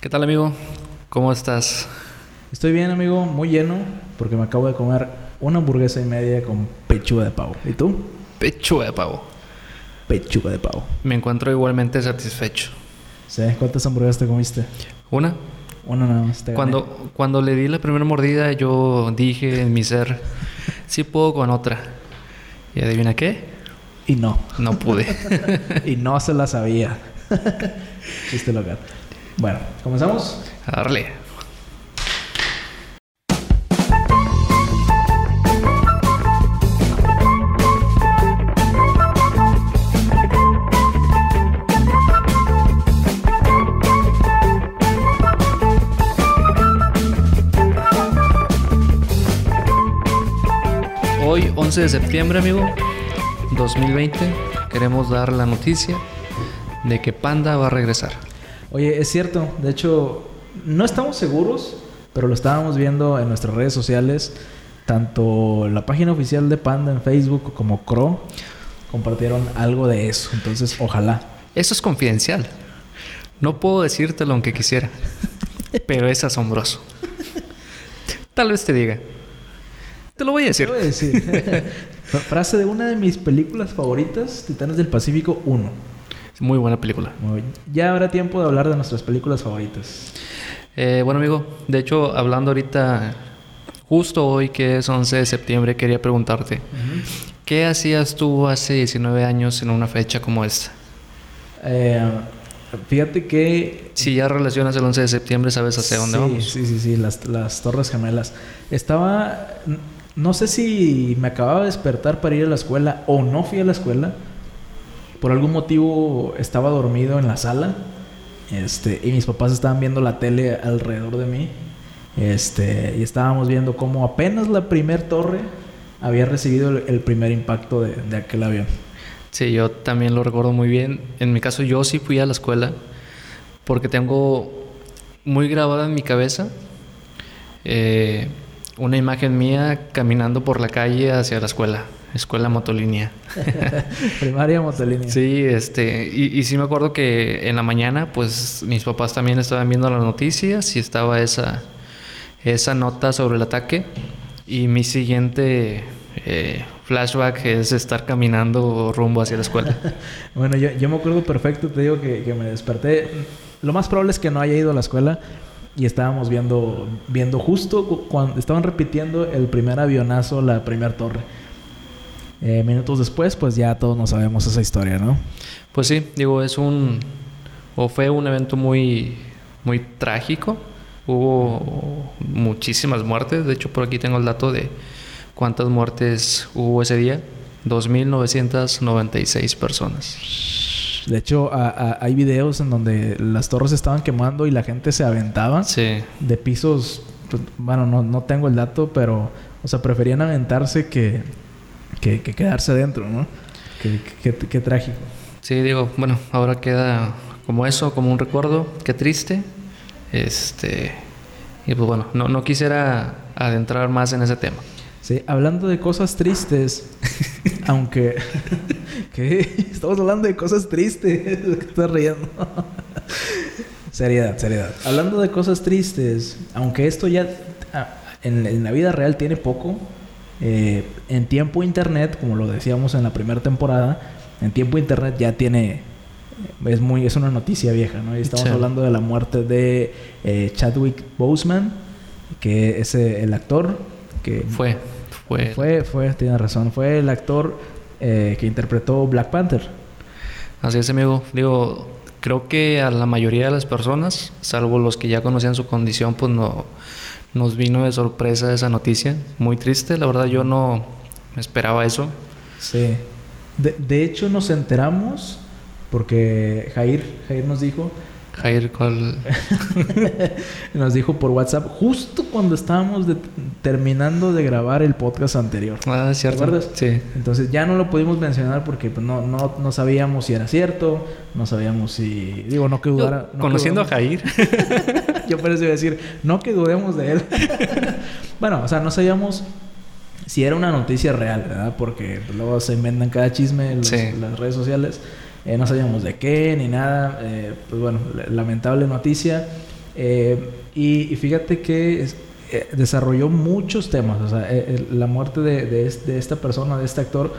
¿Qué tal amigo? ¿Cómo estás? Estoy bien, amigo, muy lleno, porque me acabo de comer una hamburguesa y media con pechuga de pavo. ¿Y tú? Pechuga de pavo. Pechuga de pavo. Me encuentro igualmente satisfecho. ¿Sí? ¿Cuántas hamburguesas te comiste? ¿Una? Una nada más. Cuando, cuando le di la primera mordida, yo dije en mi ser, sí puedo con otra. ¿Y adivina qué? Y no. No pude. y no se la sabía. Chiste local. Bueno, ¿comenzamos? A darle. Hoy, 11 de septiembre, amigo, 2020, queremos dar la noticia de que Panda va a regresar. Oye, es cierto. De hecho, no estamos seguros, pero lo estábamos viendo en nuestras redes sociales. Tanto la página oficial de Panda en Facebook como Cro compartieron algo de eso. Entonces, ojalá. Eso es confidencial. No puedo decírtelo aunque quisiera, pero es asombroso. Tal vez te diga. Te lo voy a decir. Te voy a decir. Frase de una de mis películas favoritas, Titanes del Pacífico 1. Muy buena película. Muy- Ya habrá tiempo de hablar de nuestras películas favoritas. Eh, bueno, amigo, de hecho, hablando ahorita, justo hoy que es 11 de septiembre, quería preguntarte, ¿qué hacías tú hace 19 años en una fecha como esta? Eh, fíjate que... Si ya relacionas el 11 de septiembre, sabes hacia dónde vamos. Sí, sí, sí, las, las Torres Gemelas. Estaba... No sé si me acababa de despertar para ir a la escuela o no fui a la escuela. Por algún motivo estaba dormido en la sala. Este, y mis papás estaban viendo la tele alrededor de mí. Este, y estábamos viendo cómo apenas la primer torre había recibido el, primer impacto de, de aquel avión. Sí, yo también lo recuerdo muy bien. En mi caso, yo sí fui a la escuela porque tengo muy grabada en mi cabeza eh, una imagen mía caminando por la calle hacia la escuela, escuela motolínea. Primaria motolínea. Sí, este, y, y sí me acuerdo que en la mañana, pues mis papás también estaban viendo las noticias y estaba esa, esa nota sobre el ataque. Y mi siguiente eh, flashback es estar caminando rumbo hacia la escuela. Bueno, yo, yo me acuerdo perfecto, te digo que, que me desperté. Lo más probable es que no haya ido a la escuela y estábamos viendo, viendo justo cu- cuando estaban repitiendo el primer avionazo, la primera torre. Eh, minutos después, pues ya todos nos sabemos esa historia, ¿no? Pues sí, digo, es un. O fue un evento muy. Muy trágico. Hubo muchísimas muertes. De hecho, por aquí tengo el dato de cuántas muertes hubo ese día: 2.996 personas. De hecho, a- a- hay videos en donde las torres estaban quemando y la gente se aventaba Sí, de pisos. pues, bueno, no, no tengo el dato, pero, o sea, preferían aventarse que, que, que quedarse dentro, ¿no? Qué, trágico. sí, digo, bueno, ahora queda como eso, como un recuerdo. Qué triste. Este. Y pues bueno, no, no quisiera adentrar más en ese tema. Sí, hablando de cosas tristes, aunque... ¿Qué? Estamos hablando de cosas tristes. ¿Qué estás riendo? seriedad, seriedad. Hablando de cosas tristes, aunque esto ya ah, en, en la vida real tiene poco, eh, en tiempo internet, como lo decíamos en la primera temporada, en tiempo internet ya tiene... Es muy es una noticia vieja, ¿no? Y estamos Sí. hablando de la muerte de eh, Chadwick Boseman, que es eh, el actor que Fue, fue. fue, fue, tiene razón. Fue el actor eh, que interpretó Black Panther. Así es, amigo. Digo, creo que a la mayoría de las personas, salvo los que ya conocían su condición, pues no nos vino de sorpresa esa noticia. Muy triste, la verdad yo no me esperaba eso. Sí. De, de hecho, nos enteramos porque Jair, Jair nos dijo, Jair, ¿cuál? nos dijo por WhatsApp justo cuando estábamos de- terminando de grabar el podcast anterior. Ah, ¿Te cierto. acuerdas? Sí. Entonces ya no lo pudimos mencionar porque pues, no, no, no sabíamos si era cierto, no sabíamos si... Digo, no que dudara... no que conociendo a dudamos- Jair, Yo a decir, no que dudemos de él. bueno, o sea, no sabíamos si era una noticia real, ¿verdad? Porque pues, luego se inventan cada chisme en Sí. las redes sociales. Eh, no sabíamos de qué ni nada. Eh, pues bueno, la- lamentable noticia. Eh, y, fíjate que eh, desarrolló muchos temas. O sea, eh, la muerte de, de, esta persona, de este actor,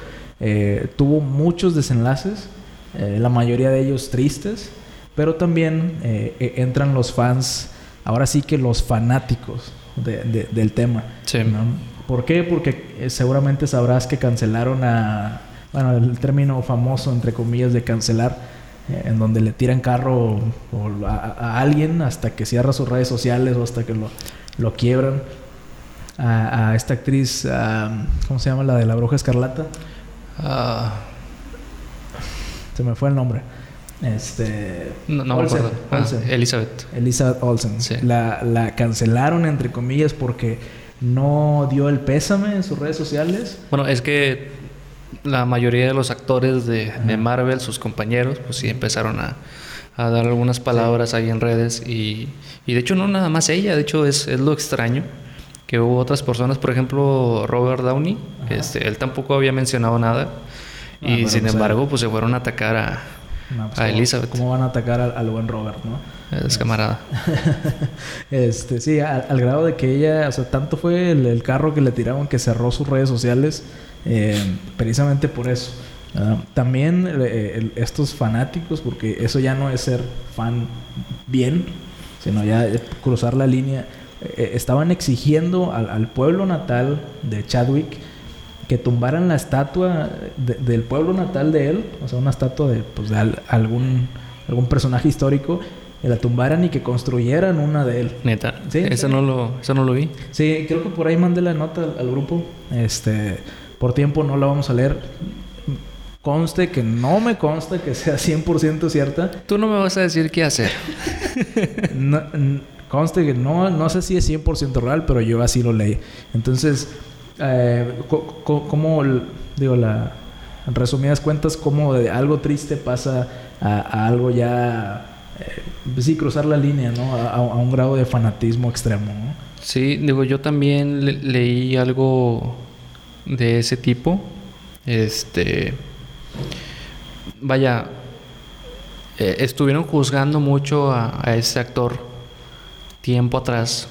tuvo muchos desenlaces, la mayoría de ellos tristes, pero también entran los fans, ahora sí que los fanáticos del tema. Sí. ¿Por qué? Porque seguramente sabrás que cancelaron a bueno, el término famoso, entre comillas, de cancelar, eh, en donde le tiran carro a, alguien hasta que cierra sus redes sociales o hasta que lo, lo quiebran. A, esta actriz, ¿cómo se llama? La de la bruja escarlata. Ah. Se me fue el nombre. Este. No, me acuerdo. Ah, Elizabeth. Elizabeth Olsen. La, la cancelaron, entre comillas, porque no dio el pésame en sus redes sociales. Bueno, es que la mayoría de los actores de, Marvel, sus compañeros, pues sí empezaron a, dar algunas palabras ahí en redes y, de hecho no nada más ella, de hecho es, lo extraño que hubo otras personas, por ejemplo Robert Downey, este, él tampoco había mencionado nada ah, y sin pues, embargo pues se fueron a atacar a, pues, a Elizabeth. ¿Cómo van a atacar al, buen Robert, no? Es camarada. este, sí, al, grado de que ella, o sea, tanto fue el, el carro que le tiraron que cerró sus redes sociales eh, precisamente por eso. También eh, estos fanáticos, porque eso ya no es ser fan bien, sino ya cruzar la línea, eh, estaban exigiendo al, pueblo natal de Chadwick que tumbaran la estatua del pueblo natal de él, o sea, una estatua de, pues, de algún, algún personaje histórico, que la tumbaran y que construyeran una de él. Neta. Sí. Eso no lo, eso no lo vi. Sí, creo que por ahí mandé la nota al, al grupo. Este por tiempo no la vamos a leer. Conste que no me consta que sea 100% cierta. Tú no me vas a decir qué hacer. conste que no, no sé si es 100% real, pero yo así lo leí. Entonces, eh, ¿cómo, digo, la, en resumidas cuentas, cómo de algo triste pasa a, algo ya, eh, sí, cruzar la línea, ¿no? A, un grado de fanatismo extremo, ¿no? Sí, digo, yo también leí algo de ese tipo. Este. Vaya. Eh, estuvieron juzgando mucho a, ese actor tiempo atrás.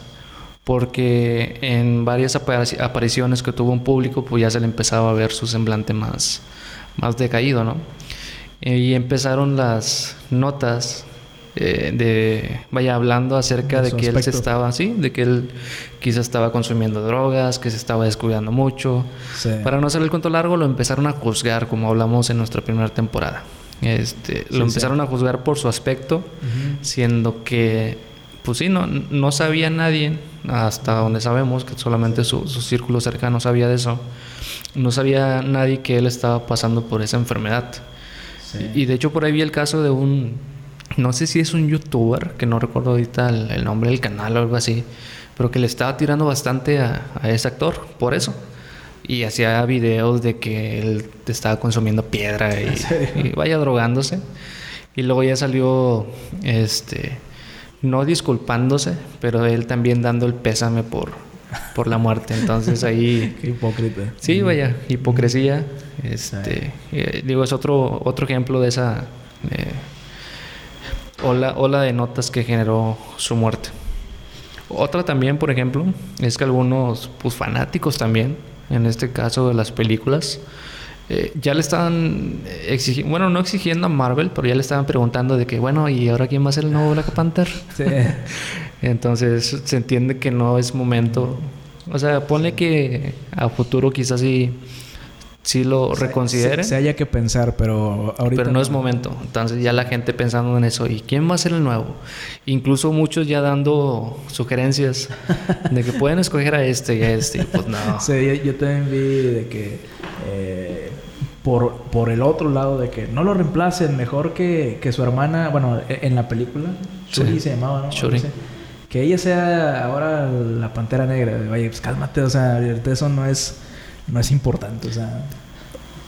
Porque en varias apariciones que tuvo en público, pues ya se le empezaba a ver su semblante más, más decaído, ¿no? Y empezaron las notas eh, de vaya hablando acerca de, que él se estaba así, de que él quizás estaba consumiendo drogas, que se estaba descuidando mucho. Para no hacer el cuento largo, lo empezaron a juzgar, como hablamos en nuestra primera temporada. Este, lo empezaron a juzgar por su aspecto, siendo que, pues sí, no, no sabía nadie, hasta donde sabemos que solamente su, su círculo cercano sabía de eso, no sabía nadie que él estaba pasando por esa enfermedad. Y de hecho por ahí vi el caso de un no sé si es un youtuber, que no recuerdo ahorita el, nombre del canal o algo así, pero que le estaba tirando bastante a, ese actor por eso. Y hacía videos de que él estaba consumiendo piedra y, vaya drogándose. Y luego ya salió, este, no disculpándose, pero él también dando el pésame por, por la muerte. Entonces ahí... Qué hipócrita. Sí, vaya, hipocresía. Este, eh, digo, es otro, otro ejemplo de esa... Eh, ola, ola de notas que generó su muerte. Otra también, por ejemplo, es que algunos pues, fanáticos también, en este caso de las películas, eh, ya le estaban exigiendo, bueno, no exigiendo a Marvel, pero ya le estaban preguntando de que, bueno, ¿y ahora quién va a ser el nuevo Black Panther? Sí. Entonces se entiende que no es momento. O sea, pone que a futuro quizás sí si lo reconsideren. Se, haya que pensar, pero ahorita. Pero no, es momento. Entonces ya la gente pensando en eso. ¿Y quién va a ser el nuevo? Incluso muchos ya dando sugerencias de que pueden escoger a este y a este. pues no. Sí, yo, también vi de que. Eh, por, por el otro lado, de que no lo reemplacen, mejor que, que su hermana, bueno, e, en la película, Shuri se llamaba, ¿no? Shuri. Que ella sea ahora la pantera negra. Vaya, pues cálmate, o sea, eso no es no es importante, o sea...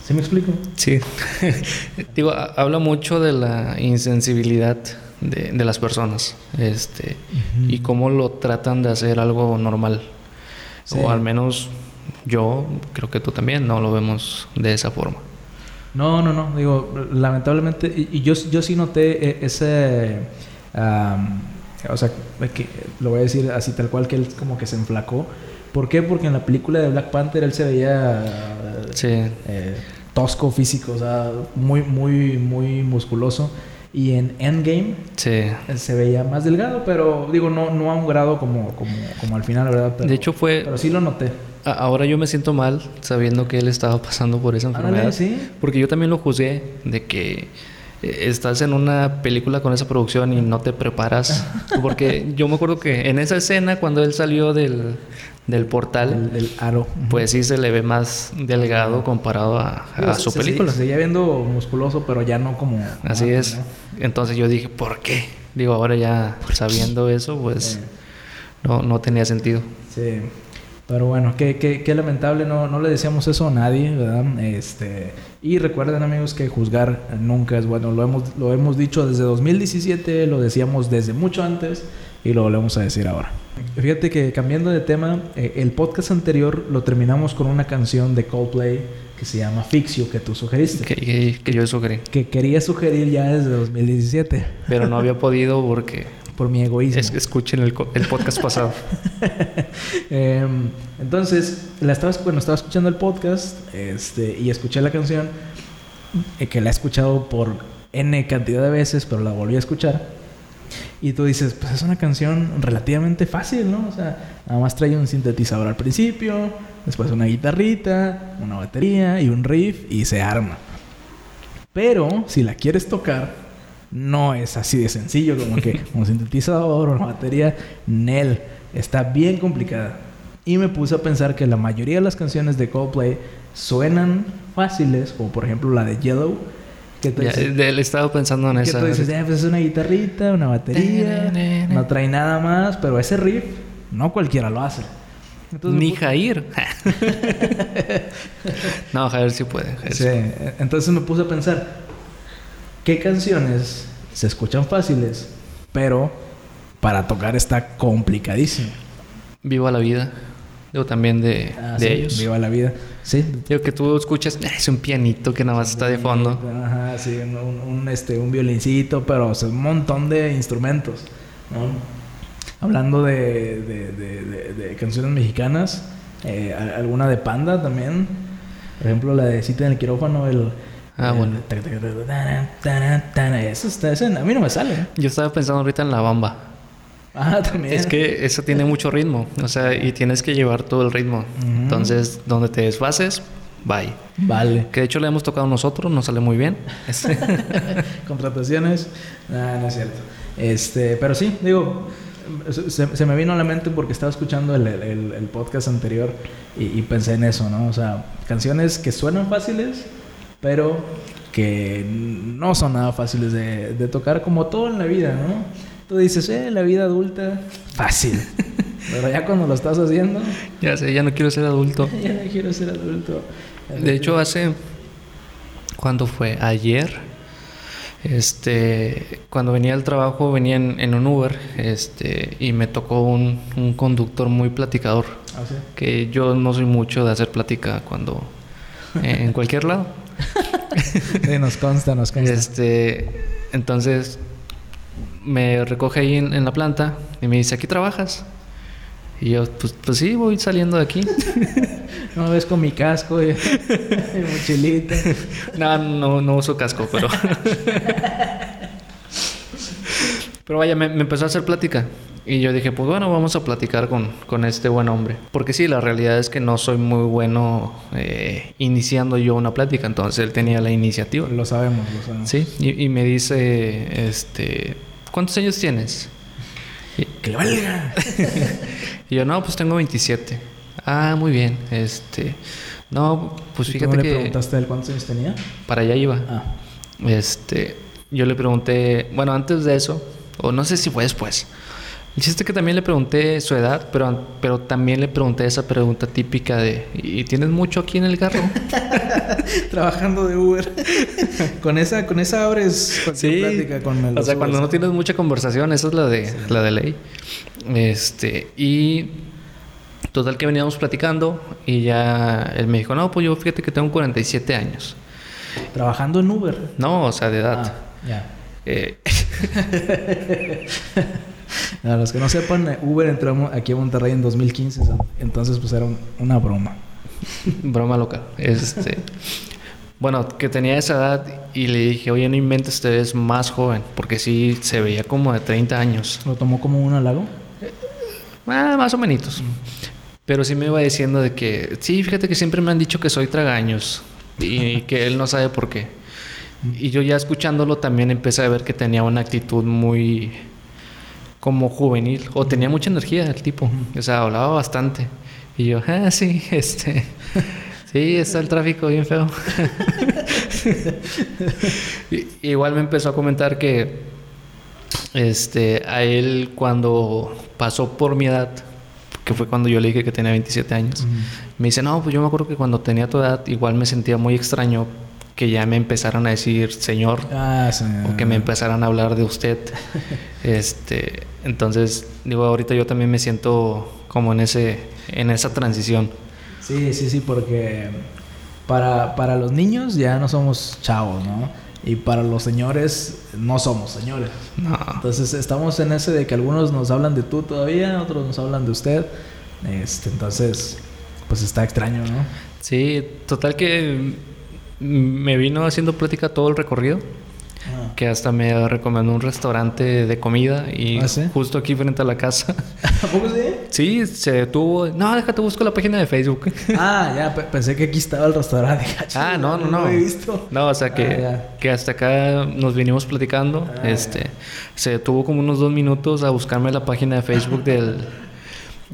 ¿Sí me explico? Sí. Digo, habla mucho de la insensibilidad de, de las personas este, y cómo lo tratan de hacer algo normal. O al menos yo, creo que tú también, no lo vemos de esa forma. No, no, no. Digo, lamentablemente, y, yo, yo sí noté e, ese, O sea, que, lo voy a decir así tal cual que él como que se enflacó. ¿Por qué? Porque en la película de Black Panther él se veía Sí. eh, tosco físico, o sea, muy, muy, muy musculoso. Y en Endgame Sí. se veía más delgado, pero digo, no, no a un grado como, como, como al final, ¿verdad? Pero, De hecho fue... pero sí lo noté. a- Ahora yo me siento mal sabiendo que él estaba pasando por esa Ándale, enfermedad. sí. Porque yo también lo juzgué de que estás en una película con esa producción y no te preparas. Porque yo me acuerdo que en esa escena cuando él salió del, del portal, El, el aro. pues sí se le ve más delgado comparado a, a su se- película. Se, seguía viendo musculoso, pero ya no como... Así es. Entonces yo dije, ¿por qué? Digo, ahora ya sabiendo eso, pues Sí. no, no tenía sentido. Sí. Pero bueno, qué, qué, qué lamentable, no, no le decíamos eso a nadie, ¿verdad? Este, y recuerden amigos que juzgar nunca es bueno, lo hemos, lo hemos dicho desde 2017, lo decíamos desde mucho antes y lo volvemos a decir ahora. Fíjate que cambiando de tema, eh, el podcast anterior lo terminamos con una canción de Coldplay que se llama Fixio, que tú sugeriste. Que, que- que yo sugerí. Que quería sugerir ya desde 2017, Pero no había podido porque por mi egoísmo. es- escuchen el, el podcast pasado. Em, entonces, la estaba, bueno, estaba escuchando el podcast este, y escuché la canción, eh, que la he escuchado por N cantidad de veces, pero la volví a escuchar. Y tú dices, pues es una canción relativamente fácil, ¿no? O sea, nada más trae un sintetizador al principio, después una guitarrita, una batería y un riff y se arma. Pero si la quieres tocar, no es así de sencillo como que un sintetizador o una batería. Nel, está bien complicada. Y me puse a pensar que la mayoría de las canciones de Coldplay suenan fáciles, como por ejemplo la de Yellow, que Ya, dices, le estaba pensando en que esa. tú dices, "Eh, pues es una guitarrita, una batería, no trae nada más, pero ese riff no cualquiera lo hace. Entonces Ni pu- Jair. no, Jair sí puede. Jair sí Sí, entonces me puse a pensar, ¿qué canciones se escuchan fáciles, pero para tocar está complicadísimo? Viva la vida. Digo, también de, Ah, de sí, ellos. Viva la vida. Sí. Digo, que tú escuchas, "Ah, es un pianito que nada más está de fondo. Ajá, sí, un, un- este, un violincito, pero o sea, un montón de instrumentos. ¿no? Hablando de, de- de- canciones mexicanas, eh, alguna de Panda también. Por ejemplo, la de Cita en el quirófano, el... Ah, bueno. Eso está, ese a mí no me sale. Yo estaba pensando ahorita en la bamba. Ah, también. Es que eso tiene mucho ritmo. O sea, y tienes que llevar todo el ritmo. Ujú. Entonces, donde te desfases, bye. Vale. Que de hecho le hemos tocado nosotros, nos sale muy bien. Este, Contrataciones. Ah, no es cierto. Este, pero sí, digo, se, se me vino a la mente porque estaba escuchando el, el- el podcast anterior y, y pensé en eso, ¿no? O sea, canciones que suenan fáciles, pero que no son nada fáciles de, de tocar, como todo en la vida, ¿no? Tú dices, eh, la vida adulta, fácil. Pero ya cuando lo estás haciendo, ya sé, ya no quiero ser adulto. ya no quiero ser adulto. De hecho, hace. ¿Cuándo fue? Ayer. Este. Cuando venía al trabajo, venía en, en un Uber. Este. Y me tocó un, un conductor muy platicador. Ah, sí. Que yo no soy mucho de hacer plática cuando. en cualquier lado. Sí, nos consta, nos consta. Este. Entonces. Me recoge ahí en, en la planta. Y me dice: ¿Aquí trabajas? Y yo, pues, pues sí, voy saliendo de aquí. No me ves con mi casco y, y mochilita. No, no, no uso casco, pero. Pero vaya, me, me empezó a hacer plática. Y yo dije, pues bueno, vamos a platicar con, con este buen hombre. Porque sí, la realidad es que no soy muy bueno eh, iniciando yo una plática. Entonces él tenía la iniciativa. Lo sabemos, lo sabemos. Sí, y, y me dice, este, ¿cuántos años tienes? Y, ¡Que le valga! y yo, no, pues tengo 27. Ah, muy bien. Este, no, pues ¿Y tú fíjate no le que preguntaste él cuántos años tenía? para allá iba. Ah. Este, yo le pregunté, bueno, antes de eso, o no sé si fue después. El chiste que también le pregunté su edad, pero, pero también le pregunté esa pregunta típica de, ¿y tienes mucho aquí en el carro? Trabajando de Uber. con esa, con esa abres Sí. plática con el O sea, cuando no tienes mucha conversación, esa es la de, la de ley. Este, y total que veníamos platicando y ya él me dijo, no, pues yo fíjate que tengo 47 años. Trabajando en Uber. No, o sea, de edad. Ah, ya. Eh, A los que no sepan, Uber entró aquí a Monterrey en 2015, entonces pues era una broma. broma loca. Este, bueno, que tenía esa edad y le dije, oye, no inventes, te ves más joven, porque sí se veía como de 30 años. ¿Lo tomó como un halago? Ah, más o menos. Pero sí me iba diciendo de que, sí, fíjate que siempre me han dicho que soy tragaños y que él no sabe por qué. Y yo ya escuchándolo también empecé a ver que tenía una actitud muy como juvenil o tenía mucha energía el tipo, o sea, hablaba bastante. Y yo, ah, sí, este, sí, está el tráfico bien feo. Igual me empezó a comentar que este, a él cuando pasó por mi edad, que fue cuando yo le dije que tenía 27 años, me dice, no, pues yo me acuerdo que cuando tenía tu edad igual me sentía muy extraño que ya me empezaran a decir señor, ah, o que me empezaran a hablar de usted. este, entonces, digo, ahorita yo también me siento como en ese en esa transición. Sí, sí, sí, porque para, para los niños ya no somos chavos, ¿no? Y para los señores no somos señores. No. Entonces estamos en ese de que algunos nos hablan de tú todavía, otros nos hablan de usted. Este, entonces, pues está extraño, ¿no? Sí, total que me vino haciendo plática todo el recorrido. Ah. Que hasta me recomendó un restaurante de comida y ¿Ah, justo aquí frente a la casa. ¿A poco sí? Sí, se detuvo. No, déjate, busco la página de Facebook. Ah, ya, pensé que aquí estaba el restaurante. ah, no, no, no. No, he visto. no o sea que, ah, que hasta acá nos vinimos platicando. este, se detuvo como unos dos minutos a buscarme la página de Facebook del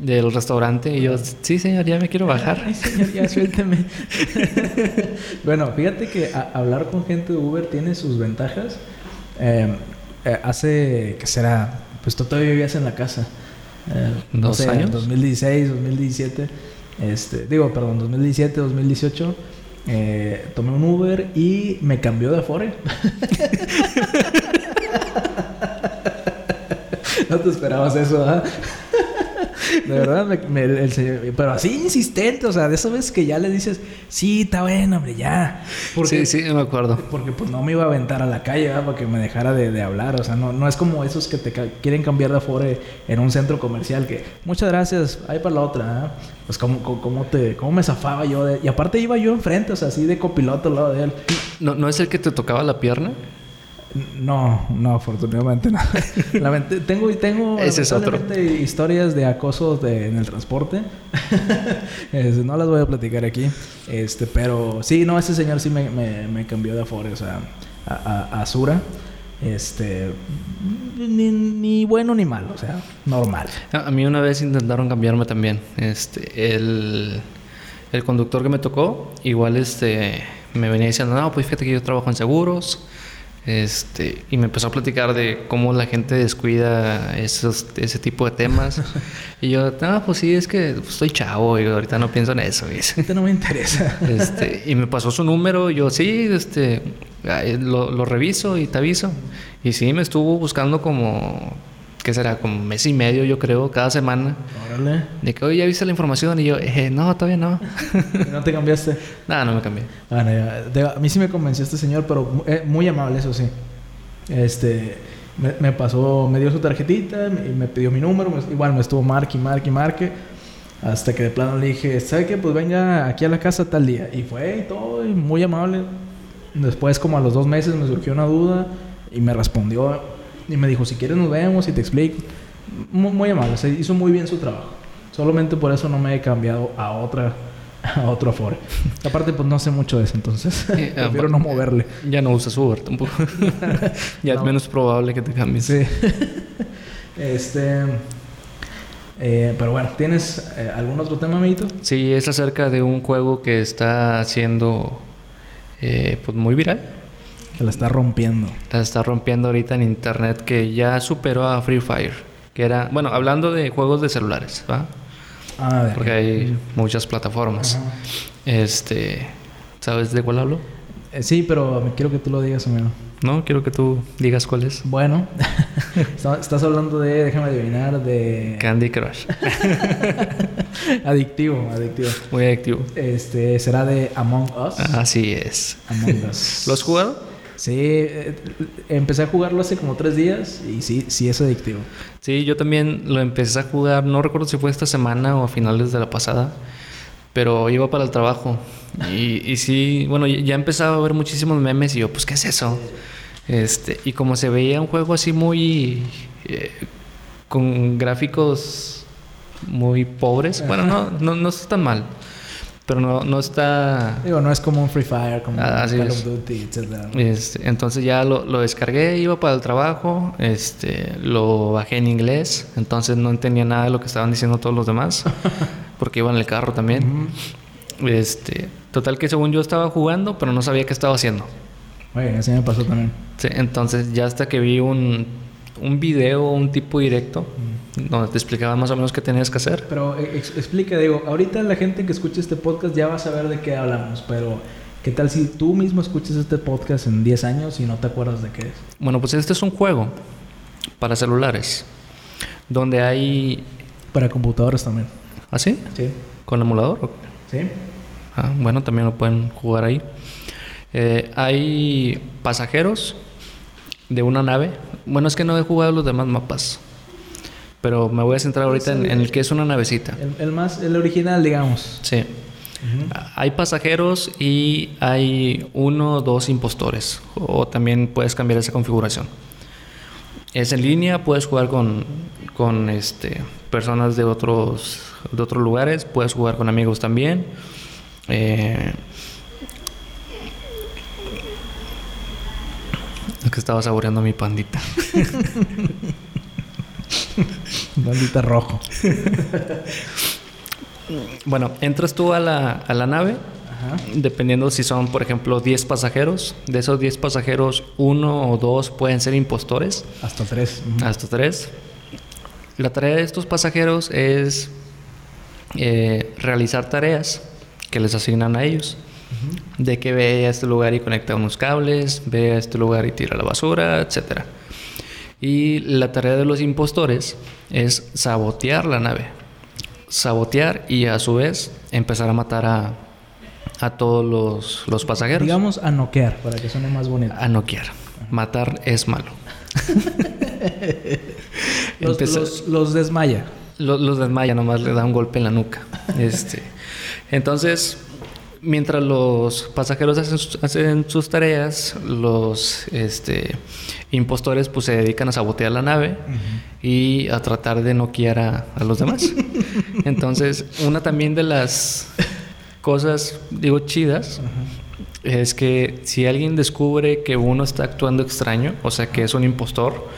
del restaurante y yo, sí señor, ya me quiero bajar. Ay señor, ya suélteme. bueno, fíjate que hablar con gente de Uber tiene sus ventajas. Em, eh, hace, ¿qué será? Pues tú todavía vivías en la casa. Eh, ¿Dos años? 2016, 2017. Este, digo, perdón, 2017, 2018. Eh, tomé un Uber y me cambió de Afore. no te esperabas eso, ¿ah? De verdad, me, el señor, pero así insistente, o sea, de esas veces que ya le dices, sí, está bueno, hombre, ya. Porque, sí, sí, me acuerdo. Porque pues no me iba a aventar a la calle, ¿verdad? Para que me dejara de, hablar, o sea, no, no es como esos que te quieren cambiar de afore en un centro comercial, que muchas gracias, ahí para la otra, ¿eh? Pues cómo, cómo, te, cómo me zafaba yo, de, y aparte iba yo enfrente, o sea, así de copiloto al lado de él. ¿No, ¿No es el que te tocaba la pierna? No, no, afortunadamente no. tengo tengo historias de acoso en el transporte. no las voy a platicar aquí. Este, pero sí, no, ese señor sí me, cambió de afore, o sea, a, Sura. Este, ni, bueno ni malo, o sea, normal. A, mí una vez intentaron cambiarme también. Este, el, el conductor que me tocó, igual este, me venía diciendo, no, pues fíjate que yo trabajo en seguros este, y me empezó a platicar de cómo la gente descuida esos, ese tipo de temas. y yo, no, pues sí, es que estoy chavo y ahorita no pienso en eso. Ahorita no me interesa. este, y me pasó su número. Y yo, sí, este, lo, lo reviso y te aviso. Y sí, me estuvo buscando como ¿qué será? Como un mes y medio, yo creo, cada semana. Órale. De que, oye, ¿ya viste la información? Y yo, eh, no, todavía no. ¿No te cambiaste? Nada, no me cambié. Bueno, ya. a mí sí me convenció este señor, pero eh, muy amable, eso sí. Este, me, pasó, me dio su tarjetita y me pidió mi número. igual me estuvo marque y marque y marque. Hasta que de plano le dije, ¿sabe qué? Pues venga aquí a la casa tal día. Y fue y todo, y muy amable. Después, como a los dos meses, me surgió una duda y me respondió y me dijo, si quieres nos vemos y te explico. Muy, amable, se hizo muy bien su trabajo. Solamente por eso no me he cambiado a otra a otro Afore. Aparte, pues no sé mucho de eso, entonces prefiero no moverle. Ya no usas Uber tampoco. ya es menos probable que te cambies. Sí. este. Eh, pero bueno, ¿tienes eh, algún otro tema, amiguito? Sí, es acerca de un juego que está siendo eh, pues muy viral. Que la está rompiendo. La está rompiendo ahorita en internet que ya superó a Free Fire. Que era, bueno, hablando de juegos de celulares, ¿va? Ah, Porque hay muchas plataformas. Este, ¿sabes de cuál hablo? Eh, sí, pero quiero que tú lo digas, amigo. No, quiero que tú digas cuál es. Bueno, estás hablando de, déjame adivinar, de... Candy Crush. adictivo, adictivo. Muy adictivo. Este, ¿será de Among Us? Así es. Among Us. ¿Lo has jugado? Sí, eh, empecé a jugarlo hace como tres días y sí, sí es adictivo. Sí, yo también lo empecé a jugar, no recuerdo si fue esta semana o a finales de la pasada, pero iba para el trabajo. Y, sí, bueno, ya empezaba a ver muchísimos memes y yo, pues, ¿qué es eso? Este, y como se veía un juego así muy... eh, con gráficos muy pobres, bueno, no, no, no está tan mal, pero no, no está... Digo, no es como un Free Fire, como Ah, un así Call of Duty, etcétera. Este, entonces ya lo, lo descargué, iba para el trabajo, este, lo bajé en inglés, entonces no entendía nada de lo que estaban diciendo todos los demás, porque iba en el carro también. Este, total que según yo estaba jugando, pero no sabía qué estaba haciendo. Oye, así me pasó también. Sí, entonces ya hasta que vi un, un video, un tipo directo, donde te explicaba más o menos qué tenías que hacer. Pero eh, ex- explica, digo, ahorita la gente que escucha este podcast ya va a saber de qué hablamos, pero ¿qué tal si tú mismo escuchas este podcast en 10 años y no te acuerdas de qué es? Bueno, pues este es un juego para celulares, donde hay... Para computadores también. ¿Así? Sí. ¿Con emulador? ¿Sí? Ah, bueno, también lo pueden jugar ahí. Eh, hay pasajeros de una nave. Bueno, es que no he jugado los demás mapas. Pero me voy a centrar ahorita en, en el que es una navecita. El, el más, el original, digamos. Sí. Hay pasajeros y hay uno o dos impostores. O también puedes cambiar esa configuración. Es en línea, puedes jugar con, con este, personas de otros, de otros lugares, puedes jugar con amigos también. Eh, es que estaba saboreando mi pandita. Bandita rojo. Bueno, entras tú a la, a la nave, Ajá. dependiendo si son, por ejemplo, 10 pasajeros. De esos 10 pasajeros, uno o dos pueden ser impostores, Hasta tres. hasta tres. La tarea de estos pasajeros es eh, realizar tareas que les asignan a ellos. De que ve a este lugar y conecta unos cables, ve a este lugar y tira la basura, etc. Y la tarea de los impostores es sabotear la nave. Sabotear y a su vez empezar a matar a, a todos los, los pasajeros. Digamos a noquear, para que suene más bonito. A noquear. Matar es malo. Los, los- los desmaya. Lo- Los, desmaya, nomás le da un golpe en la nuca. este, entonces, mientras los pasajeros hacen, sus- hacen sus tareas, los este, impostores pues se dedican a sabotear la nave y a tratar de noquear a, a los demás. Entonces, una también de las cosas, digo, chidas, es que si alguien descubre que uno está actuando extraño, o sea que es un impostor,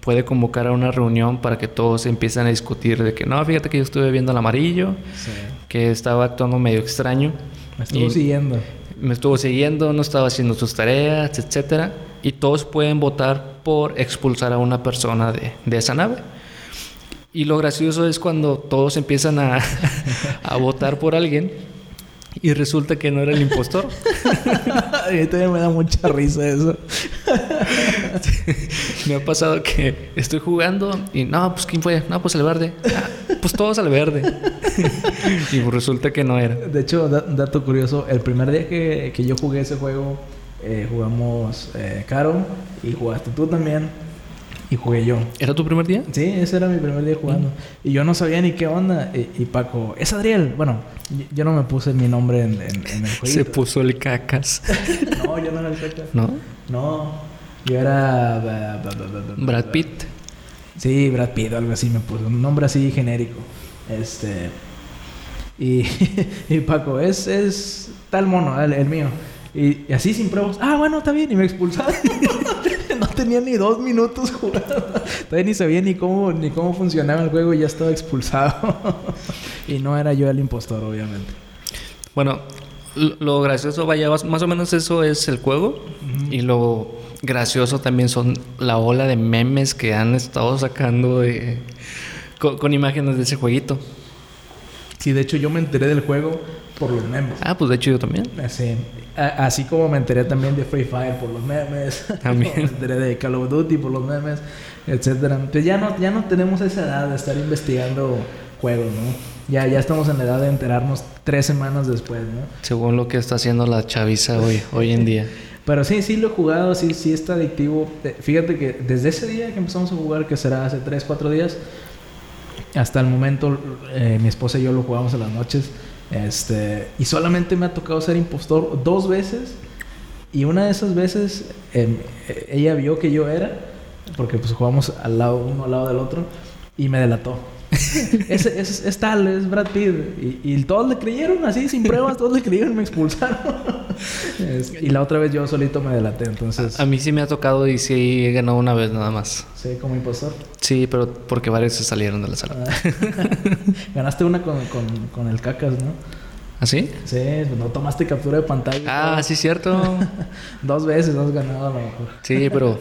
puede convocar a una reunión para que todos empiecen a discutir de que no, fíjate que yo estuve viendo el amarillo, Sí. que estaba actuando medio extraño. Me estuvo y siguiendo. me estuvo siguiendo, no estaba haciendo sus tareas, etcétera. Y todos pueden votar por expulsar a una persona de, de esa nave. Y lo gracioso es cuando todos empiezan a, a votar por alguien y resulta que no era el impostor. A mí también me da mucha risa eso. Me ha pasado que estoy jugando y no, pues ¿quién fue? No, pues el verde. "Ah, pues todos al verde. y pues resulta que no era. De hecho, da- dato curioso, el primer día que, que yo jugué ese juego, eh, jugamos eh, Caro y jugaste tú también y jugué yo. ¿Era tu primer día? Sí, ese era mi primer día jugando. Y yo no sabía ni qué onda. Y, y Paco, es Adriel. Bueno, yo, yo no me puse mi nombre en, en- en el Se juego. puso el cacas. No, yo no era el Caca. ¿No? No, yo era... Brad Pitt. Sí, Brad Pitt, algo así me puso. Un nombre así genérico. Este. Y, y Paco, es, es tal mono, el, el mío. Y, y así sin pruebas. Ah, bueno, está bien. Y me expulsaron. no tenía ni dos minutos jugando. Todavía ni sabía ni cómo, ni cómo funcionaba el juego y ya estaba expulsado. y no era yo el impostor, obviamente. Bueno, lo, lo gracioso, vaya, más o menos eso es el juego. Y lo gracioso también son la ola de memes que han estado sacando de, con, con imágenes de ese jueguito. Sí, de hecho yo me enteré del juego por los memes. Ah, pues de hecho yo también. Así, a- así como me enteré también de Free Fire por los memes, También. me enteré de Call of Duty por los memes, etcétera. Pues ya no, ya no tenemos esa edad de estar investigando juegos, ¿no? Ya, ya estamos en la edad de enterarnos tres semanas después, ¿no? Según lo que está haciendo la chaviza hoy, hoy en día. Pero sí, sí lo he jugado, sí, sí está adictivo. Eh, Fíjate que desde ese día que empezamos a jugar, que será hace 3, 4 días, hasta el momento eh, mi esposa y yo lo jugamos en las noches. Este, y solamente me ha tocado ser impostor dos veces. Y una de esas veces em, eh, ella vio que yo era, porque pues jugamos al lado, uno al lado del otro, y me delató. es, es, es tal, es Brad Pitt. Y, y todos le creyeron así, sin pruebas, todos le creyeron y me expulsaron. Es- y la otra vez yo solito me delaté, entonces... A mí sí me ha tocado y sí he ganado una vez nada más. Sí, como impostor. Sí, pero porque varios se salieron de la sala. Ah. Ganaste una con, con, con el cacas, ¿no? ¿Así? Sí, no tomaste captura de pantalla. Ah, sí, cierto. Dos veces has ganado a lo mejor. Sí, pero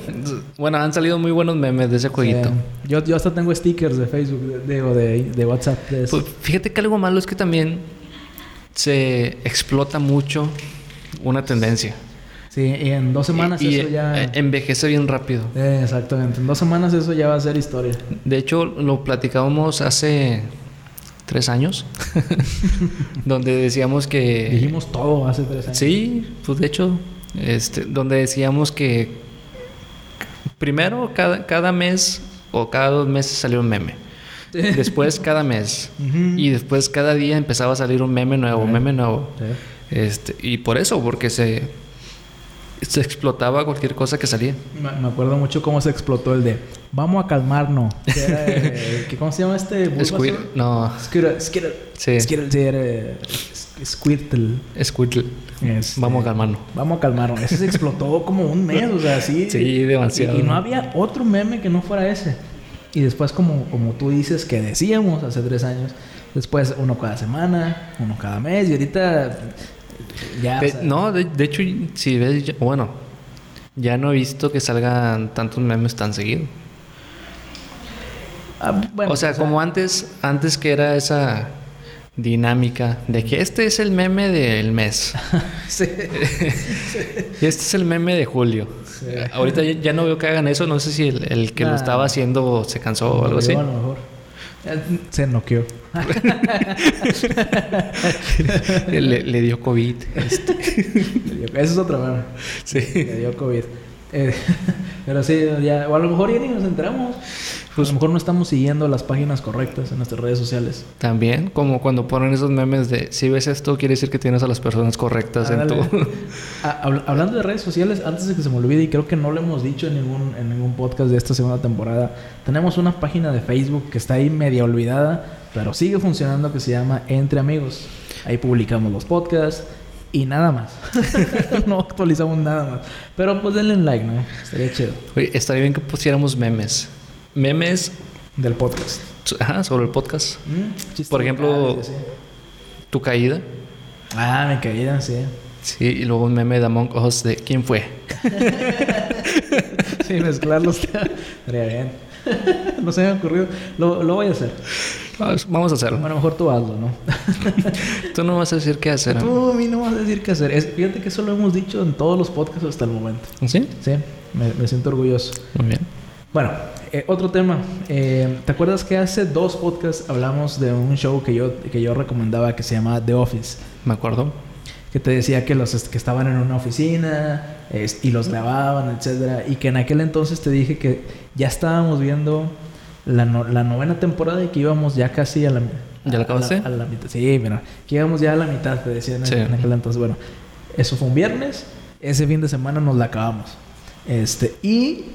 bueno, han salido muy buenos memes de ese jueguito. Sí. Yo, yo hasta tengo stickers de Facebook, digo, de, de WhatsApp. De eso. Pues, fíjate que algo malo es que también se explota mucho una tendencia. Sí, y en dos semanas y, eso y, ya... eh, envejece bien rápido. Eh, exactamente, en dos semanas eso ya va a ser historia. De hecho, lo platicábamos hace tres años, donde decíamos que... Dijimos todo hace tres años. Sí, pues de hecho, este, donde decíamos que primero cada, cada mes o cada dos meses salió un meme. Después cada mes. Y después cada día empezaba a salir un meme nuevo, meme nuevo. Sí. Este, y por eso, porque se, se explotaba cualquier cosa que salía. Me, acuerdo mucho cómo se explotó el de vamos a calmarnos. Que era, eh, ¿Cómo se llama este? Squid, no, Skittle. Skittle. Sí. Skittle, sí, era eh, Squirtle. Squidle. Este, Vamos a calmarnos. Vamos a calmarnos. Ese se explotó como un mes, o sea, sí. Sí, demasiado. Y, y no había otro meme que no fuera ese. Y después, como, como tú dices, que decíamos hace tres años, después uno cada semana, uno cada mes, y ahorita ya... o De- sea, no, de, de hecho, si ves, ya- bueno, ya no he visto que salgan tantos memes tan seguido. ah, bueno, o sea, como antes, antes que era esa dinámica de que este es el meme del mes sí. y este es el meme de julio. Sí. Ahorita ya, ya no veo que hagan eso, no sé si el, el que lo estaba haciendo se cansó o algo así. A lo mejor. Se noqueó. le, le dio COVID. este. Esa es otra mano. Sí. Le dio COVID. Eh, pero sí, ya, o a lo mejor ya ni nos enteramos. Pues- a lo mejor no estamos siguiendo las páginas correctas en nuestras redes sociales. También, como cuando ponen esos memes de si ves esto, quiere decir que tienes a las personas correctas en tu. Ah, habl- hablando de redes sociales, antes de que se me olvide, y creo que no lo hemos dicho en ningún, en ningún podcast de esta segunda temporada, tenemos una página de Facebook que está ahí media olvidada, pero sigue funcionando, que se llama Entre Amigos. Ahí publicamos los podcasts y nada más. no actualizamos nada más. Pero pues denle un like, ¿no? Estaría chido. Oye, estaría bien que pusiéramos memes. Memes Del podcast. ajá, sobre el podcast. Mm, Por ejemplo. Tu caída. Ah, me caían, sí. Sí, y luego un meme de Among Us de quién fue. Sí, mezclarlos. Estaría bien. no se me ha ocurrido. Lo, lo voy a hacer. Vamos a hacerlo. Bueno, mejor tú hazlo, ¿no? Tú no vas a decir qué hacer. Tú a mí no vas a decir qué hacer. Es- fíjate que eso lo hemos dicho en todos los podcasts hasta el momento. ¿Sí? Sí, me, me siento orgulloso. Muy bien. Bueno, eh, otro tema. Eh, ¿Te acuerdas que hace dos podcasts hablamos de un show que yo, que yo recomendaba que se llama The Office? Me acuerdo. Que te decía que los que estaban en una oficina es- y los grababan, etcétera. Y que en aquel entonces te dije que ya estábamos viendo la, no- la novena temporada y que íbamos ya casi a la mi- ¿Ya la a acabaste? A la, mitad. Sí, mira, que íbamos ya a la mitad, te decía en, Sí. en aquel entonces. Bueno, eso fue un viernes. Ese fin de semana nos la acabamos. Este, y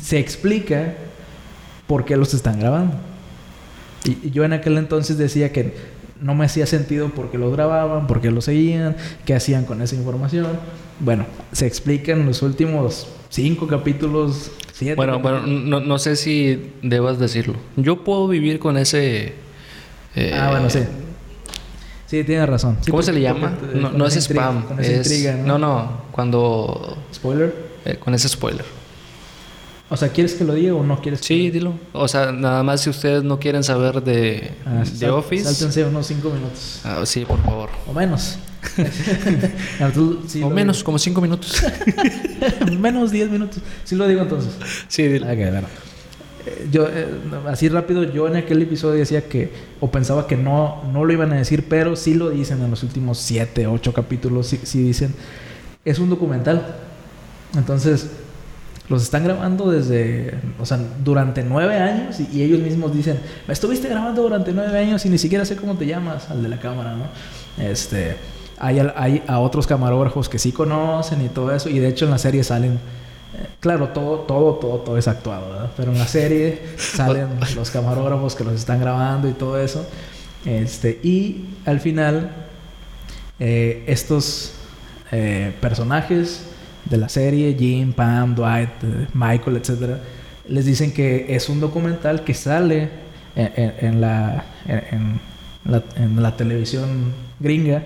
se explica por qué los están grabando. Y, y yo en aquel entonces decía que no me hacía sentido por qué los grababan, por qué los seguían, qué hacían con esa información. Bueno, se explica en los últimos cinco capítulos, Bueno, bueno, no, no sé si debas decirlo. Yo puedo vivir con ese. eh, Ah, bueno, sí. Sí, tienes razón. Sí, ¿Cómo se le llama? porque No, es intriga- spam. Con esa es, intriga, no, ¿no? no. Cuando. ¿Spoiler? eh, con ese spoiler. O sea, ¿quieres que lo diga o no quieres? que Sí, dilo. O sea, nada más si ustedes no quieren saber de, Ah, de sal- Office. Sáltense unos cinco minutos. Ah, sí, por favor. O menos. Sí o menos, como cinco minutos. menos diez minutos. Sí lo digo entonces. sí, dilo. Ok, bueno. Eh, Yo, eh, así rápido, yo en aquel episodio decía que, o pensaba que no, no lo iban a decir, pero sí lo dicen en los últimos siete, ocho capítulos, sí, sí dicen es un documental. Entonces, los están grabando desde, o sea, durante nueve años y, y ellos mismos dicen, me estuviste grabando durante nueve años y ni siquiera sé cómo te llamas, al de la cámara, ¿no? Este, hay, a otros camarógrafos que sí conocen y todo eso, y de hecho en la serie salen, eh, claro, todo, todo, todo, todo es actuado, ¿verdad? Pero en la serie salen los camarógrafos que los están grabando y todo eso. Este, y al final, eh, estos eh, personajes de la serie, Jim, Pam, Dwight, eh, Michael, etcétera, les dicen que es un documental que sale en, en- en la, en, la, en la televisión gringa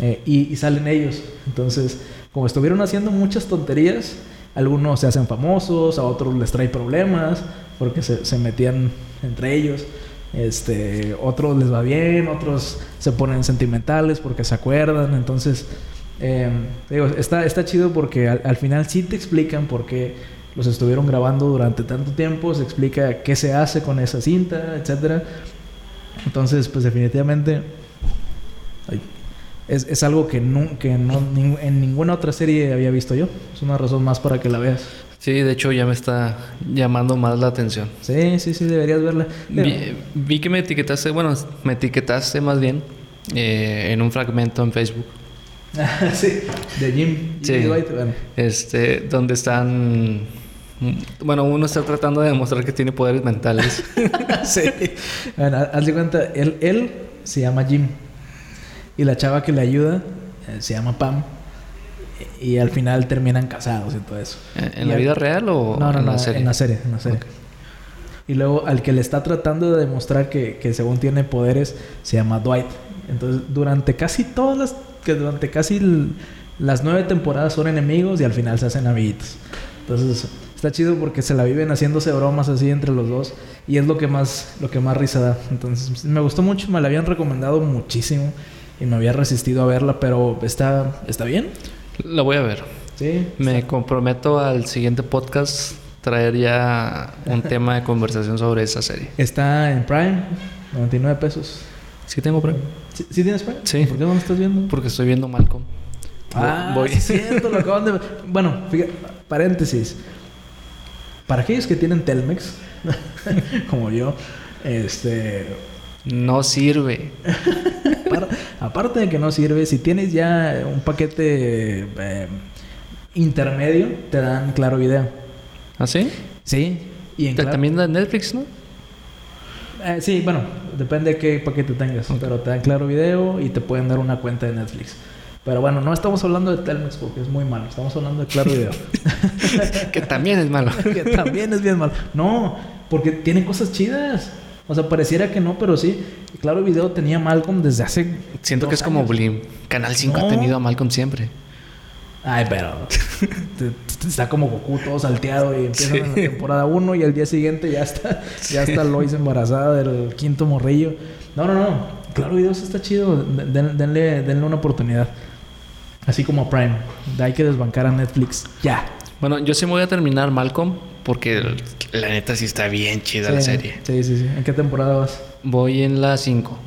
eh, y, salen ellos. Entonces, como estuvieron haciendo muchas tonterías, algunos se hacen famosos, a otros les trae problemas porque se, se metían entre ellos. Este, otros les va bien, otros se ponen sentimentales porque se acuerdan. Entonces, eh, digo, está, está chido porque al, al final sí te explican por qué los estuvieron grabando durante tanto tiempo, se explica qué se hace con esa cinta, etcétera. Entonces, pues definitivamente es, es algo que, nu- que no, en ninguna otra serie había visto yo. Es una razón más para que la veas. Sí, de hecho ya me está llamando más la atención. Sí, sí, sí, deberías verla. Vi, vi que me etiquetaste, bueno, me etiquetaste más bien eh, en un fragmento en Facebook. sí, de Jim. Sí. Jimmy Dwight, bueno. Este, donde están. Bueno, uno está tratando de demostrar que tiene poderes mentales. sí. Bueno, haz de cuenta, él, él se llama Jim. Y la chava que le ayuda eh, se llama Pam. Y al final terminan casados y todo eso. ¿En Y la al- vida real o no, no, en no, la serie? en la serie. En la serie. Ok. Y luego al que le está tratando de demostrar que, que según tiene poderes se llama Dwight. Entonces, durante casi todas las... Que durante casi l- las nueve temporadas son enemigos y al final se hacen amiguitos. Entonces, está chido porque se la viven haciéndose bromas así entre los dos. Y es lo que más, lo que más risa da. Entonces, me gustó mucho. Me la habían recomendado muchísimo. Y me había resistido a verla, pero está, está bien. La voy a ver. Sí. Me comprometo al siguiente podcast traer ya un tema de conversación sobre esa serie. Está en Prime, 99 pesos. ¿Sí tengo premio? ¿Sí, sí tienes Prime? Sí. ¿Por qué no lo estás viendo? Porque estoy viendo Malcolm. Ah, Voy- sí cierto, lo acaban de... Bueno, fíjate, paréntesis. Para aquellos que tienen Telmex, como yo, este... No sirve. par- aparte de que no sirve, si tienes ya un paquete eh, intermedio, te dan Claro Video. ¿Ah, sí? Sí. Y en Claro- También da Netflix, ¿no? Eh, sí, bueno, depende de qué paquete tengas. Pero te dan Claro Video y te pueden dar una cuenta de Netflix. Pero bueno, no estamos hablando de Telmex porque es muy malo. Estamos hablando de Claro Video. que también es malo. que también es bien malo. No, porque tiene cosas chidas. O sea, pareciera que no, pero sí. Claro Video tenía Malcolm desde hace. Siento que es como. Blim. Canal 5 No. ha tenido a Malcolm siempre. Ay, pero. está como Goku todo salteado y empiezan Sí. en la temporada 1 y al día siguiente ya está. Ya está Lois embarazada del quinto morrillo. No, no, no. Claro Video sí está chido. Den- denle, denle una oportunidad. Así como Prime. Hay que desbancar a Netflix. Ya. Bueno, yo sí me voy a terminar Malcolm porque la neta sí está bien chida la serie. Sí, sí, sí. ¿En qué temporada vas? Voy en la 5.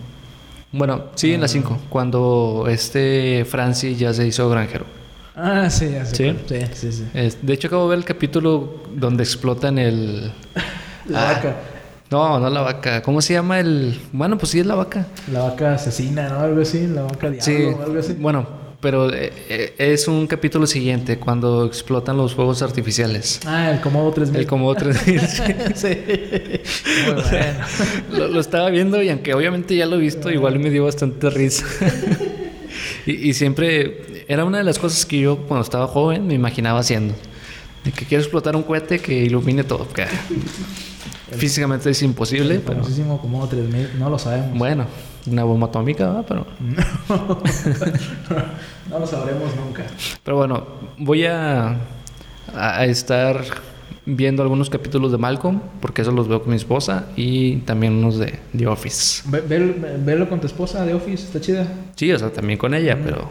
Bueno, sí, en la Ah. 5. Cuando este Francis ya se hizo granjero. Ah, sí, ya sé. ¿Sí? Sí, sí, sí. Es- de hecho, acabo de ver el capítulo donde explotan el. La Ah. vaca. No, no la vaca. ¿Cómo se llama el.? Bueno, pues sí es la vaca. La vaca asesina, ¿no? Algo así. La vaca diablo, Sí. algo así. Bueno, pero eh, eh, es un capítulo siguiente cuando explotan los fuegos artificiales. Ah, el Comodo 3000. El como 3000. sí. Muy bueno. lo, lo estaba viendo y aunque obviamente ya lo he visto, igual me dio bastante risa. y, y siempre era una de las cosas que yo cuando estaba joven me imaginaba haciendo. De que quiero explotar un cohete que ilumine todo. Físicamente es imposible, El pero Comodo 3000. No lo sabemos. bueno, una bomba atómica, ¿verdad? pero no lo sabremos nunca. Pero bueno, voy a, a estar viendo algunos capítulos de Malcolm, porque eso los veo con mi esposa, y también unos de The Office. Ve- ve- Velo con tu esposa de Office. Está chida. Sí, o sea, también con ella, Mm. pero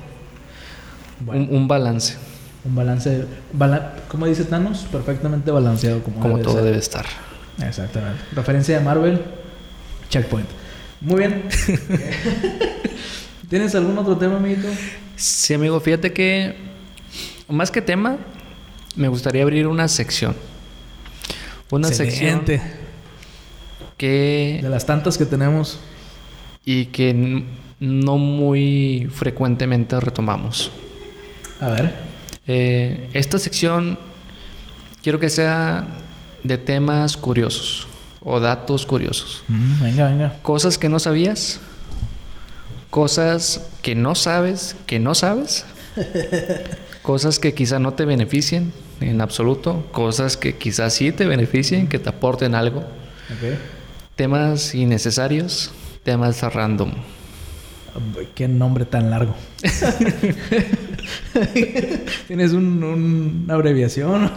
Bueno, un, un balance, un balance. Bala, ¿Cómo dice Thanos? Perfectamente balanceado. Como, como debe todo ser. debe estar. Exactamente. Referencia de Marvel. Checkpoint. Muy bien. ¿Tienes algún otro tema, amiguito? Sí, amigo, fíjate que más que tema, me gustaría abrir una sección. Una Excelente. sección que De las tantas que tenemos. y que no muy frecuentemente retomamos. A ver. Eh, esta sección quiero que sea de temas curiosos o datos curiosos. Mm, venga, venga. Cosas que no sabías, cosas que no sabes, que no sabes, cosas que quizá no te beneficien en absoluto, cosas que quizás sí te beneficien, que te aporten algo, temas innecesarios, temas random. Qué nombre tan largo. ¿Tienes un, un- una abreviación?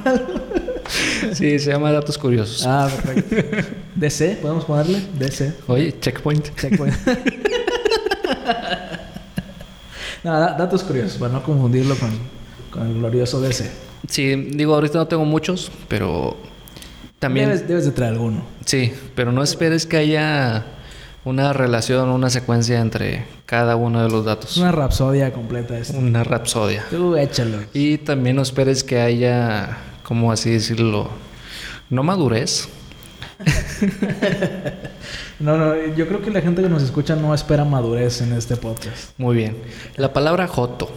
Sí, se llama datos curiosos. ah, perfecto. DC, podemos ponerle DC. Oye, checkpoint. Checkpoint. no, da- datos curiosos, para no confundirlo con, con el glorioso DC. Sí, digo, ahorita no tengo muchos, pero también... Debes, debes de traer alguno. Sí, pero no esperes que haya una relación, una secuencia entre cada uno de los datos. una rapsodia completa esta. Una rapsodia. Tú échalo. Y también no esperes que haya, ¿cómo así decirlo? No madurez. No, no, yo creo que la gente que nos escucha no espera madurez en este podcast. Muy bien. La palabra joto.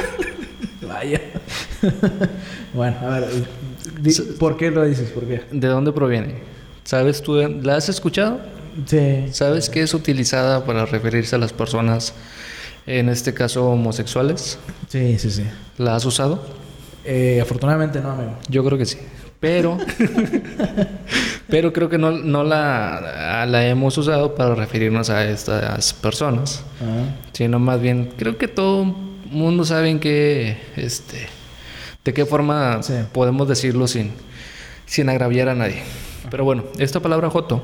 Vaya. bueno, a ver, ¿por qué lo dices? ¿Por qué? ¿De dónde proviene? ¿Sabes tú? ¿La has escuchado? Sí. ¿Sabes que es utilizada para referirse a las personas, en este caso homosexuales? Sí, sí, sí. ¿La has usado? Eh, afortunadamente no, amigo. Yo creo que sí. Pero, pero creo que no, no la, la hemos usado para referirnos a estas personas, Ah, sino más bien creo que todo mundo sabe en qué, este, de qué forma Sí. podemos decirlo sin, sin agraviar a nadie. Pero bueno, esta palabra joto,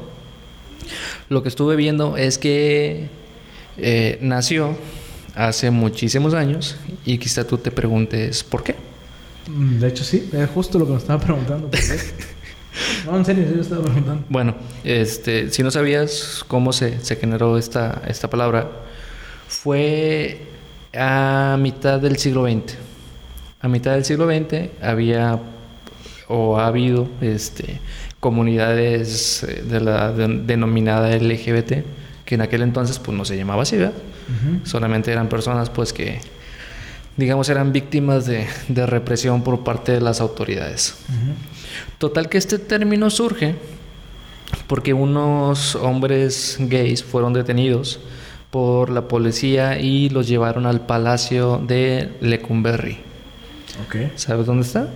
lo que estuve viendo es que eh, nació hace muchísimos años y quizá tú te preguntes por qué. Mm, de hecho, sí, es justo lo que me estaba preguntando. no, en serio, serio estaba preguntando. Bueno, este, si no sabías cómo se, se generó esta, esta palabra, fue a mitad del siglo XX. A mitad del siglo XX había o ha habido este, comunidades eh, de la de- denominada LGBT, que en aquel entonces pues no se llamaba así. Solamente eran personas pues que, digamos, eran víctimas de, de represión por parte de las autoridades. Total que este término surge porque unos hombres gays fueron detenidos por la policía y los llevaron al palacio de Lecumberri. ¿Sabes dónde está?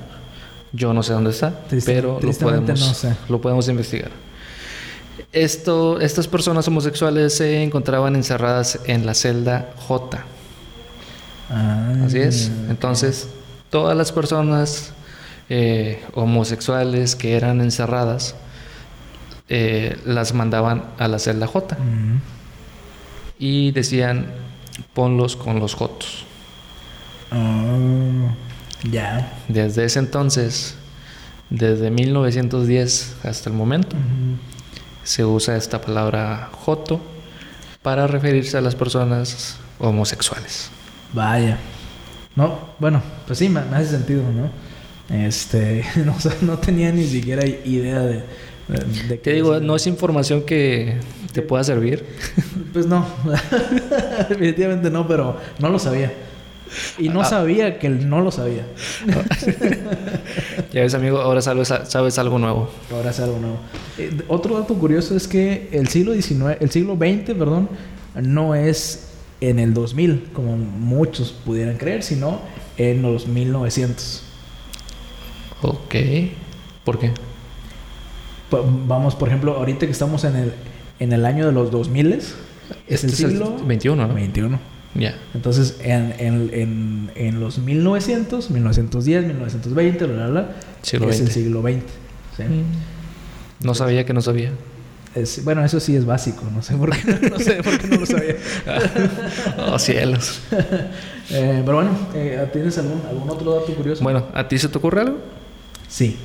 Yo no sé dónde está, Triste- pero lo podemos, no sé. lo podemos investigar. Esto, estas personas homosexuales se encontraban encerradas en la celda J. Así es. Entonces, todas las personas eh, homosexuales que eran encerradas eh, las mandaban a la celda J y decían ponlos con los Jotos. Oh, ya. Desde ese entonces, desde 1910 hasta el momento, se usa esta palabra Joto para referirse a las personas homosexuales. Vaya. No, bueno, pues sí, me, me hace sentido, ¿no? Este, no, no tenía ni siquiera idea de... de, de Te digo, no es información que te pueda servir. Pues no, definitivamente no, pero no lo sabía. Y no Ah. sabía que él no lo sabía. Ya ves, amigo, ahora sabes, sabes algo nuevo. Ahora es algo nuevo. Eh, otro dato curioso es que el siglo XIX, el siglo XX, perdón, no es en el 2000, como muchos pudieran creer, sino en los 1900. Ok. ¿Por qué? Vamos, por ejemplo, ahorita que estamos en el, en el año de los 2000, es Este el es el siglo 21, ¿no? 21. Ya. Entonces, en, en, en, en los 1900, 1910, 1920, bla, bla, bla, Siglo es el XX. siglo XX. ¿sí? No sabía que no sabía. Es- bueno, eso sí es básico, no sé por qué no, sé por qué no lo sabía. oh, cielos. Eh, pero bueno, eh, ¿tienes algún, algún otro dato curioso? Bueno, ¿a ti se te ocurre algo? Sí.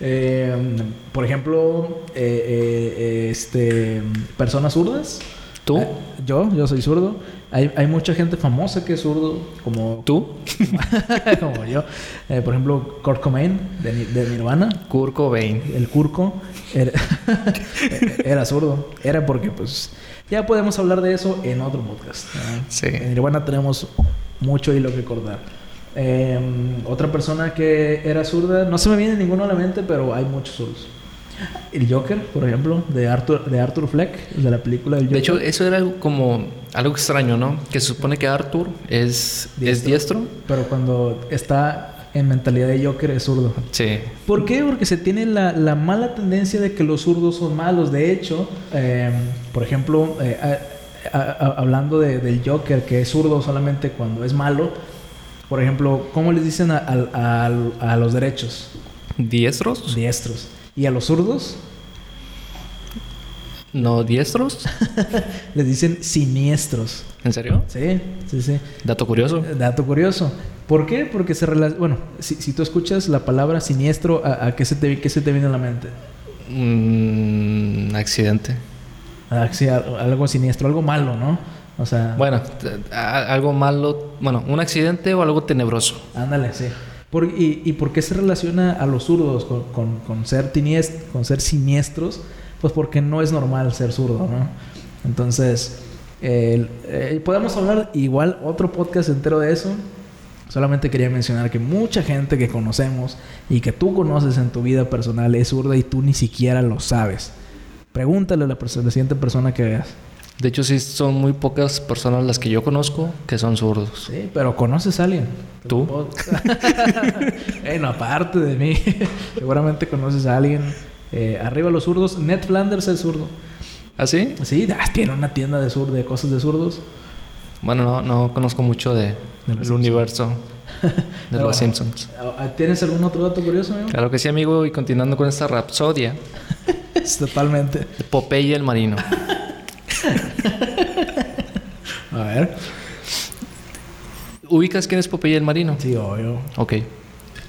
Eh, por ejemplo, este, personas zurdas. ¿Tú? Eh, yo, yo soy zurdo. Hay, hay mucha gente famosa que es zurdo, como, ¿Tú? como yo. Eh, por ejemplo, Kurt Cobain, de, de Nirvana. Kurt Cobain. El Curco era, era zurdo. Era porque, pues, ya podemos hablar de eso en otro podcast. Sí. En Nirvana tenemos mucho hilo que cortar. Eh, otra persona que era zurda, no se me viene ninguno a la mente, pero hay muchos zurdos. El Joker, por ejemplo, de Arthur, de Arthur Fleck, de la película del Joker. De hecho, eso era algo como algo extraño, ¿no? Que se supone que Arthur es es diestro. pero cuando está en mentalidad de Joker es zurdo. Sí. ¿Por qué? Porque se tiene la, la mala tendencia de que los zurdos son malos. De hecho, eh, por ejemplo, eh, a- a- a- hablando de- del Joker, que es zurdo solamente cuando es malo, por ejemplo, ¿cómo les dicen a los derechos? ¿Diestros? Diestros. ¿Y a los zurdos? ¿No diestros? Les dicen siniestros. ¿En serio? Sí, sí, sí. Dato curioso. Dato curioso. ¿Por qué? Porque se relaciona... Bueno, si, si tú escuchas la palabra siniestro, ¿a, a qué, se te, qué se te viene a la mente? Mm, accidente. Ah, sí, algo siniestro, algo malo, ¿no? O sea, Bueno, algo malo. Bueno, un accidente o algo tenebroso. ándale, sí. Y, ¿Y por qué se relaciona a los zurdos con, con- con ser con ser siniestros? Pues porque no es normal ser zurdo, ¿no? Entonces, eh, podemos hablar igual otro podcast entero de eso. Solamente quería mencionar que mucha gente que conocemos y que tú conoces en tu vida personal es zurda y tú ni siquiera lo sabes. Pregúntale a la, perso- la siguiente persona que veas. De hecho, sí son muy pocas personas las que yo conozco que son zurdos. Sí, pero conoces a alguien. ¿Tú? bueno, aparte de mí, seguramente conoces a alguien. Eh, arriba los zurdos. Ned Flanders es zurdo. ¿Ah, sí? Sí, ah, tiene una tienda de sur de cosas de zurdos. Bueno, no, no conozco mucho de, Simpsons. universo de Pero los. Simpsons. Ah, ¿Tienes algún otro dato curioso, amigo? Claro que sí, amigo. Y continuando con esta rapsodia, Totalmente. Popeye el marino. A ver. ¿Ubicas quién es Popeye el marino? Sí, obvio. Ok.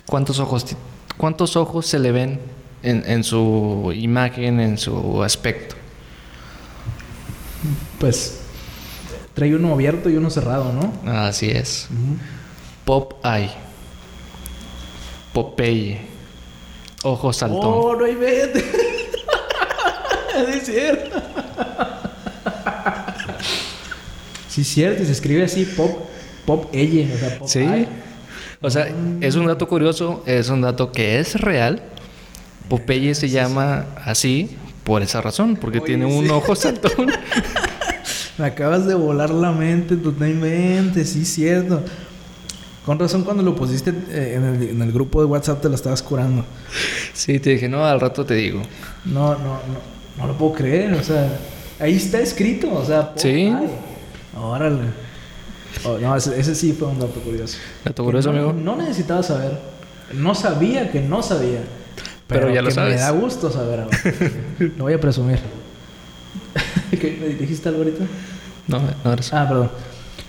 ¿Cuántos ojos, cuántos ojos se le ven en, en su imagen, en su aspecto? Pues trae uno abierto y uno cerrado, ¿no? Así es. Popeye. Popeye. Ojo saltón. Oh, no hay vete. es cierto. Sí, cierto. y Se escribe así, pop, pop elle, o sea, pop Sí. O sea, es un dato curioso, es un dato que es real. Popeye se llama así por esa razón, porque Oye, tiene un sí. ojo saltón. Me acabas de volar la mente totalmente, sí, cierto. Con razón, cuando lo pusiste eh, en, el, en el grupo de WhatsApp te lo estabas curando. sí, te dije, no, al rato te digo. No, no, no, no lo puedo creer, o sea, ahí está escrito, o sea, pop Sí. Órale. Oh, no, ese, ese sí fue un dato curioso. Dato curioso, no, amigo. No necesitaba saber. No sabía que no sabía. Pero ya lo que sabes. Me da gusto saber ahora. Lo voy a presumir. ¿Qué, ¿Me dijiste algo ahorita? No, no eres. Ah, perdón.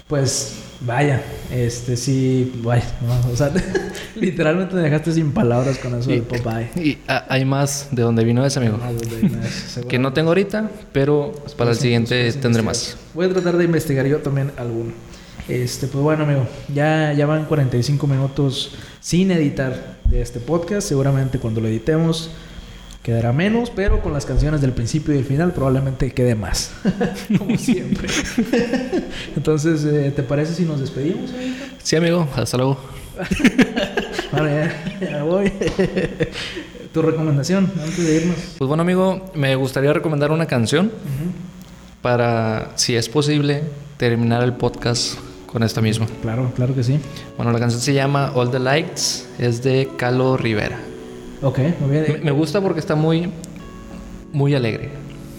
Pues vaya, este sí, vaya, no, o sea, literalmente me dejaste sin palabras con eso Y- del Popeye. Y hay más de donde vino ese amigo. De- Que no tengo ahorita, pero para el Pues, siguiente pues, tendré más. Voy a tratar de investigar yo también alguno. Este, pues bueno, amigo, ya, ya van 45 minutos sin editar de este podcast. Seguramente cuando lo editemos quedará menos, pero con las canciones del principio y del final probablemente quede más. Como siempre. Entonces, eh, ¿te parece si nos despedimos? amigo? Sí, amigo, hasta luego. Bueno, ya, ya voy. tu recomendación antes de irnos. Pues bueno, amigo, me gustaría recomendar una canción para, si es posible, terminar el podcast con esta misma. Claro, claro que sí. Bueno, la canción se llama All the Lights, es de Calo Rivera. Ok, muy bien. Me, me gusta porque está muy, muy alegre.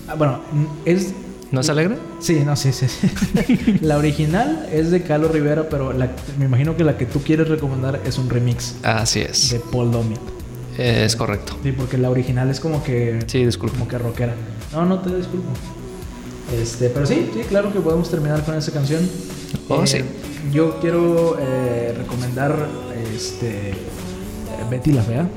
Ah, bueno, es ¿No es alegre? Sí, no, sí, sí. sí. la original es de Carlos Rivera, pero la- me imagino que la que tú quieres recomendar es un remix Así es. de Paul Domi. Es correcto. Sí, porque la original es como que Sí, disculpa. como que rockera. No, no te disculpo. Este, pero sí, sí, claro que podemos terminar con esa canción. Oh, Eh, sí. Yo quiero eh, recomendar este eh, Betty la fea.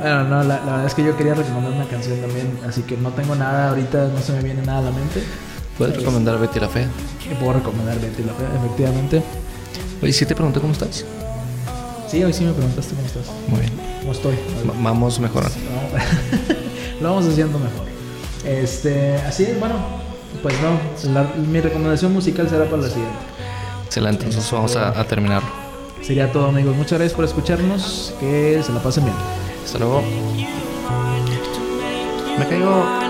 Bueno, no, la, la verdad es que yo quería recomendar una canción también, así que no tengo nada ahorita, no se me viene nada a la mente. ¿Puedes recomendar Betty la Fea? Puedo recomendar Betty la Fea, efectivamente. Oye, ¿sí te pregunté cómo estás? Sí, hoy sí me preguntaste cómo estás. Muy bien. ¿Cómo estoy? Va- Vamos mejorando. Lo vamos haciendo mejor. Este, así es, bueno, pues no, la- mi recomendación musical será para la siguiente. Excelente, entonces vamos a, a terminarlo. Sería todo amigos, muchas gracias por escucharnos, que se la pasen bien. Hasta luego. Me caigo.